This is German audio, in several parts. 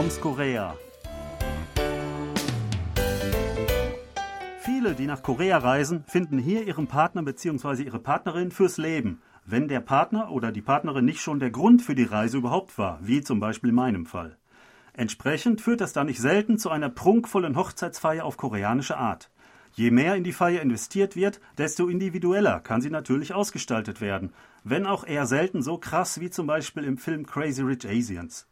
Toms Korea. Viele, die nach Korea reisen, finden hier ihren Partner bzw. ihre Partnerin fürs Leben, wenn der Partner oder die Partnerin nicht schon der Grund für die Reise überhaupt war, wie zum Beispiel in meinem Fall. Entsprechend führt das da nicht selten zu einer prunkvollen Hochzeitsfeier auf koreanische Art. Je mehr in die Feier investiert wird, desto individueller kann sie natürlich ausgestaltet werden, wenn auch eher selten so krass wie zum Beispiel im Film Crazy Rich Asians.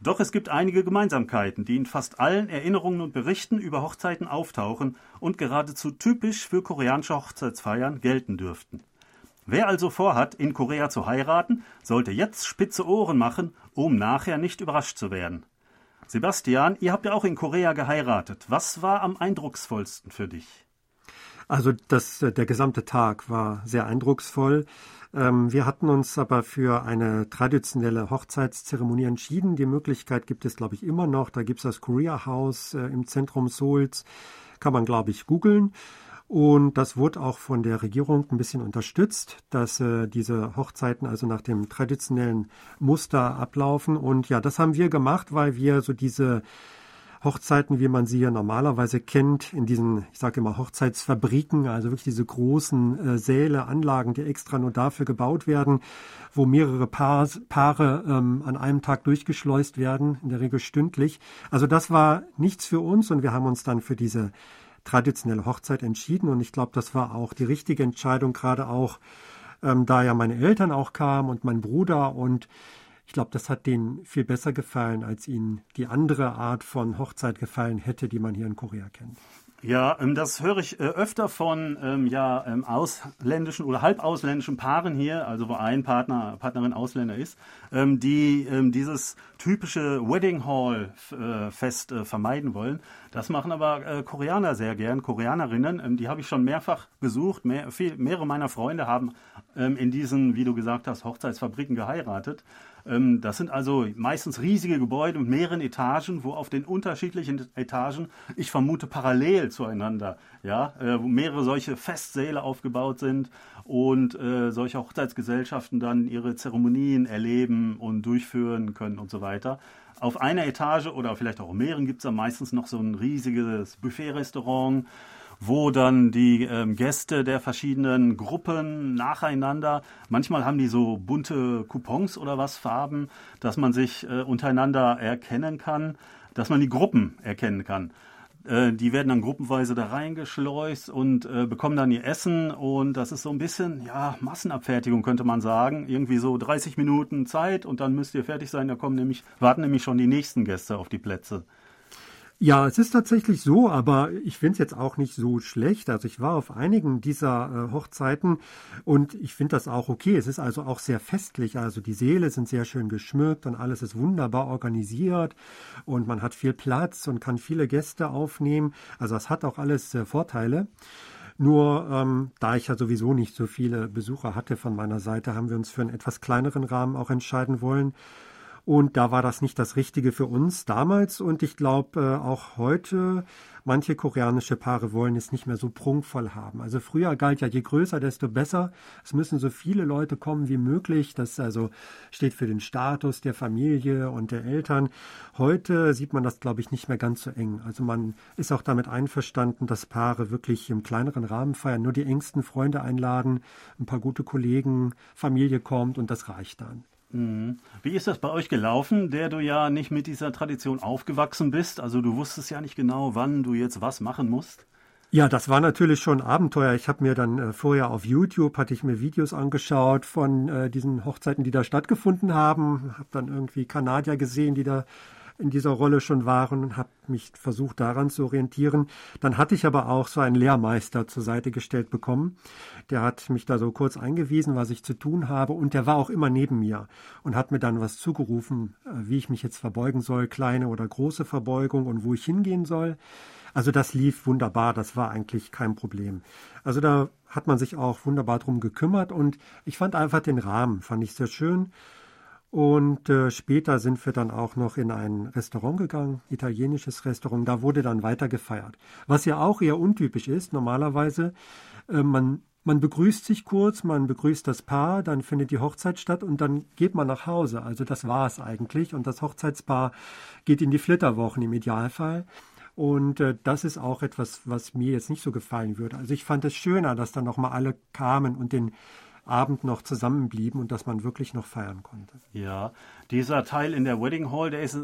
Doch es gibt einige Gemeinsamkeiten, die in fast allen Erinnerungen und Berichten über Hochzeiten auftauchen und geradezu typisch für koreanische Hochzeitsfeiern gelten dürften. Wer also vorhat, in Korea zu heiraten, sollte jetzt spitze Ohren machen, um nachher nicht überrascht zu werden. Sebastian, ihr habt ja auch in Korea geheiratet. Was war am eindrucksvollsten für dich? Also das, der gesamte Tag war sehr eindrucksvoll. Ähm, wir hatten uns aber für eine traditionelle Hochzeitszeremonie entschieden. Die Möglichkeit gibt es, glaube ich, immer noch. Da gibt es das Korea House äh, im Zentrum Seouls. Kann man, glaube ich, googeln. Und das wurde auch von der Regierung ein bisschen unterstützt, dass äh, diese Hochzeiten also nach dem traditionellen Muster ablaufen. Und ja, das haben wir gemacht, weil wir so diese Hochzeiten, wie man sie ja normalerweise kennt, in diesen, ich sage immer, Hochzeitsfabriken, also wirklich diese großen äh, Säle, Anlagen, die extra nur dafür gebaut werden, wo mehrere Paar, Paare ähm, an einem Tag durchgeschleust werden, in der Regel stündlich. Also das war nichts für uns und wir haben uns dann für diese traditionelle Hochzeit entschieden und ich glaube, das war auch die richtige Entscheidung, gerade auch, ähm, da ja meine Eltern auch kamen und mein Bruder und ich glaube, das hat denen viel besser gefallen, als ihnen die andere Art von Hochzeit gefallen hätte, die man hier in Korea kennt. Ja, ähm, das höre ich äh, öfter von ähm, ja, ähm, ausländischen oder halbausländischen Paaren hier, also wo ein Partner, Partnerin Ausländer ist, die dieses typische Wedding Hall äh, Fest äh, vermeiden wollen. Das machen aber Koreaner sehr gern, Koreanerinnen. Die habe ich schon mehrfach besucht. Mehr, viel, mehrere meiner Freunde haben in diesen, wie du gesagt hast, Hochzeitsfabriken geheiratet. Das sind also meistens riesige Gebäude mit mehreren Etagen, wo auf den unterschiedlichen Etagen, ich vermute parallel zueinander, ja, äh, wo mehrere solche Festsäle aufgebaut sind und äh, solche Hochzeitsgesellschaften dann ihre Zeremonien erleben und durchführen können und so weiter. Auf einer Etage oder vielleicht auch mehreren gibt es dann meistens noch so ein riesiges Buffet-Restaurant wo dann die ähm, Gäste der verschiedenen Gruppen nacheinander, manchmal haben die so bunte Coupons oder was, Farben, dass man sich äh, untereinander erkennen kann, dass man die Gruppen erkennen kann. Äh, die werden dann gruppenweise da reingeschleust und äh, bekommen dann ihr Essen und das ist so ein bisschen, ja, Massenabfertigung könnte man sagen. Irgendwie so 30 Minuten Zeit und dann müsst ihr fertig sein, da kommen nämlich, warten nämlich schon die nächsten Gäste auf die Plätze. Ja, es ist tatsächlich so, aber ich finde es jetzt auch nicht so schlecht. Also ich war auf einigen dieser äh, Hochzeiten und ich finde das auch okay. Es ist also auch sehr festlich. Also die Säle sind sehr schön geschmückt und alles ist wunderbar organisiert und man hat viel Platz und kann viele Gäste aufnehmen. Also es hat auch alles äh, Vorteile. Nur ähm, da ich ja sowieso nicht so viele Besucher hatte von meiner Seite, haben wir uns für einen etwas kleineren Rahmen auch entscheiden wollen. Und da war das nicht das Richtige für uns damals. Und ich glaube äh, auch heute, manche koreanische Paare wollen es nicht mehr so prunkvoll haben. Also früher galt ja, je größer, desto besser. Es müssen so viele Leute kommen wie möglich. Das also steht für den Status der Familie und der Eltern. Heute sieht man das, glaube ich, nicht mehr ganz so eng. Also man ist auch damit einverstanden, dass Paare wirklich im kleineren Rahmen feiern, nur die engsten Freunde einladen, ein paar gute Kollegen, Familie kommt und das reicht dann. Mhm. Wie ist das bei euch gelaufen, der du ja nicht mit dieser Tradition aufgewachsen bist? Also du wusstest ja nicht genau, wann du jetzt was machen musst. Ja, das war natürlich schon Abenteuer. Ich habe mir dann äh, vorher auf YouTube hatte ich mir Videos angeschaut von äh, diesen Hochzeiten, die da stattgefunden haben. Habe dann irgendwie Kanadier gesehen, die da in dieser Rolle schon waren und habe mich versucht daran zu orientieren. Dann hatte ich aber auch so einen Lehrmeister zur Seite gestellt bekommen. Der hat mich da so kurz eingewiesen, was ich zu tun habe und der war auch immer neben mir und hat mir dann was zugerufen, äh, wie ich mich jetzt verbeugen soll, kleine oder große Verbeugung und wo ich hingehen soll. Also das lief wunderbar, das war eigentlich kein Problem. Also da hat man sich auch wunderbar drum gekümmert und ich fand einfach den Rahmen, fand ich sehr schön. Und äh, später sind wir dann auch noch in ein Restaurant gegangen, italienisches Restaurant. Da wurde dann weiter gefeiert. Was ja auch eher untypisch ist. Normalerweise, äh, man man begrüßt sich kurz, man begrüßt das Paar, dann findet die Hochzeit statt und dann geht man nach Hause. Also das war es eigentlich. Und das Hochzeitspaar geht in die Flitterwochen im Idealfall. Und äh, das ist auch etwas, was mir jetzt nicht so gefallen würde. Also ich fand es schöner, dass dann nochmal alle kamen und den Abend noch zusammenblieben und dass man wirklich noch feiern konnte. Ja, dieser Teil in der Wedding Hall, der ist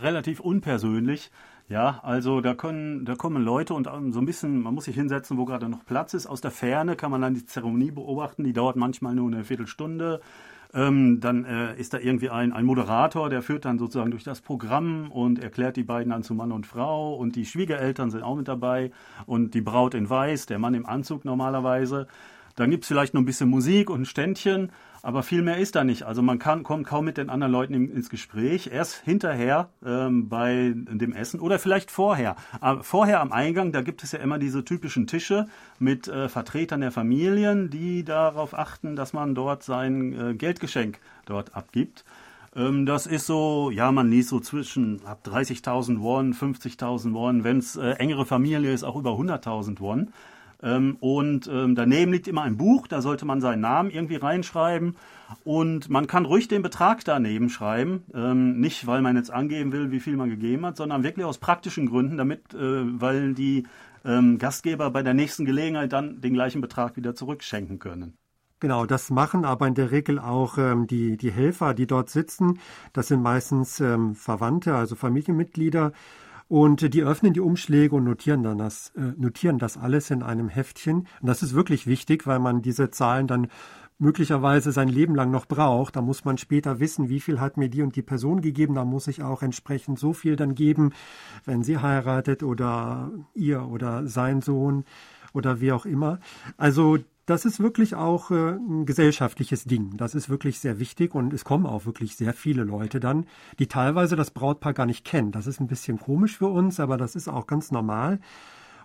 relativ unpersönlich. Ja, also da können, da kommen Leute und ähm, so ein bisschen, man muss sich hinsetzen, wo gerade noch Platz ist. Aus der Ferne kann man dann die Zeremonie beobachten, die dauert manchmal nur eine Viertelstunde. Ähm, dann äh, ist da irgendwie ein, ein Moderator, der führt dann sozusagen durch das Programm und erklärt die beiden dann zu Mann und Frau und die Schwiegereltern sind auch mit dabei und die Braut in Weiß, der Mann im Anzug normalerweise. Dann gibt es vielleicht noch ein bisschen Musik und ein Ständchen, aber viel mehr ist da nicht. Also man kann, kommt kaum mit den anderen Leuten ins Gespräch. Erst hinterher ähm, bei dem Essen oder vielleicht vorher. Aber vorher am Eingang, da gibt es ja immer diese typischen Tische mit äh, Vertretern der Familien, die darauf achten, dass man dort sein äh, Geldgeschenk dort abgibt ähm, das ist so, ja, man liest so zwischen ab 30.000 Won, 50.000 Won, wenn es äh, engere Familie ist, auch über 100.000 Won. Ähm, und ähm, daneben liegt immer ein Buch, da sollte man seinen Namen irgendwie reinschreiben. Und man kann ruhig den Betrag daneben schreiben. Ähm, nicht, weil man jetzt angeben will, wie viel man gegeben hat, sondern wirklich aus praktischen Gründen, damit, äh, weil die Gastgeber bei der nächsten Gelegenheit dann den gleichen Betrag wieder zurückschenken können. Genau, das machen aber in der Regel auch ähm, die, die Helfer, die dort sitzen. Das sind meistens ähm, Verwandte, also Familienmitglieder. Und die öffnen die Umschläge und notieren dann das, äh, notieren das alles in einem Heftchen. Und das ist wirklich wichtig, weil man diese Zahlen dann möglicherweise sein Leben lang noch braucht. Da muss man später wissen, wie viel hat mir die und die Person gegeben. Da muss ich auch entsprechend so viel dann geben, wenn sie heiratet oder ihr oder sein Sohn oder wie auch immer. Also das ist wirklich auch äh, ein gesellschaftliches Ding. Das ist wirklich sehr wichtig und es kommen auch wirklich sehr viele Leute dann, die teilweise das Brautpaar gar nicht kennen. Das ist ein bisschen komisch für uns, aber das ist auch ganz normal.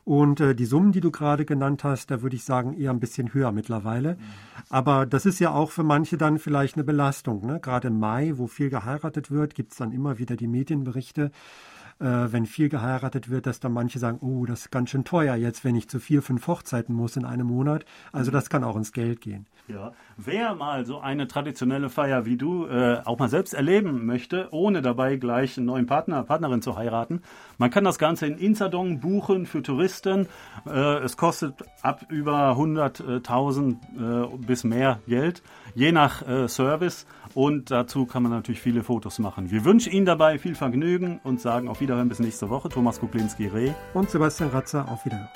Und äh, die Summen, die du gerade genannt hast, da würde ich sagen, eher ein bisschen höher mittlerweile. Aber das ist ja auch für manche dann vielleicht eine Belastung. Ne? Gerade im Mai, wo viel geheiratet wird, gibt es dann immer wieder die Medienberichte äh, wenn viel geheiratet wird, dass dann manche sagen, oh, das ist ganz schön teuer jetzt, wenn ich zu vier, fünf Hochzeiten muss in einem Monat. Also das kann auch ins Geld gehen. Ja, wer mal so eine traditionelle Feier wie du äh, auch mal selbst erleben möchte, ohne dabei gleich einen neuen Partner, Partnerin zu heiraten, man kann das Ganze in Insadong buchen für Touristen. Äh, es kostet ab über 100.000 äh, bis mehr Geld, je nach äh, Service. Und dazu kann man natürlich viele Fotos machen. Wir wünschen Ihnen dabei viel Vergnügen und sagen auf Wiederhören bis nächste Woche. Thomas Kuklinski-Reh und Sebastian Ratzer auf Wiederhören.